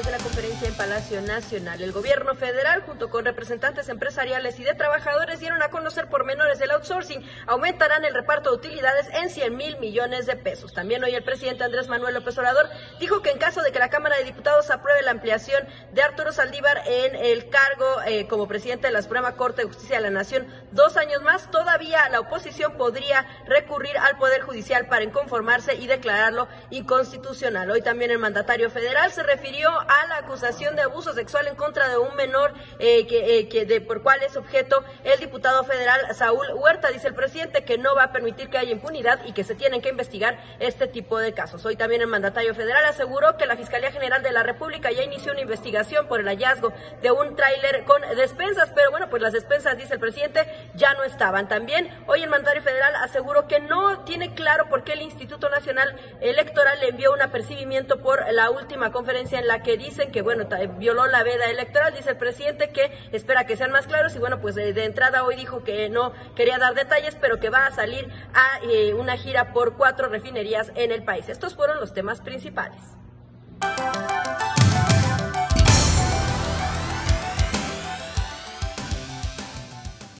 conferencia en Palacio Nacional. El gobierno federal, junto con representantes empresariales y de trabajadores, dieron a conocer por menores del outsourcing. Aumentarán el reparto de utilidades en 100 mil millones de pesos. También hoy el presidente Andrés Manuel López Obrador dijo que en caso de que la Cámara de Diputados apruebe la ampliación de Arturo Saldívar en el cargo eh, como presidente de la Suprema Corte de Justicia de la Nación dos años más, todavía la oposición podría recurrir al Poder Judicial para inconformarse y declararlo inconstitucional. Hoy también el mandatario federal se refirió a la acusación de abuso sexual en contra de un menor eh, que, eh, por cuál es objeto el diputado federal Saúl Huerta. Dice el presidente que no va a permitir que haya impunidad y que se tienen que investigar este tipo de casos. Hoy también el mandatario federal aseguró que la Fiscalía General de la República ya inició una investigación por el hallazgo de un tráiler con despensas, pero bueno, pues las despensas, dice el presidente, ya no estaban. También hoy el mandatario federal aseguró que no tiene claro por qué el Instituto Nacional Electoral le envió un apercibimiento por la última conferencia en la que dicen que, bueno, violó la veda electoral. Dice el presidente que espera que sean más claros y, bueno, pues de, entrada hoy dijo que no quería dar detalles, pero que va a salir a eh, una gira por cuatro refinerías en el país. Estos fueron los temas principales.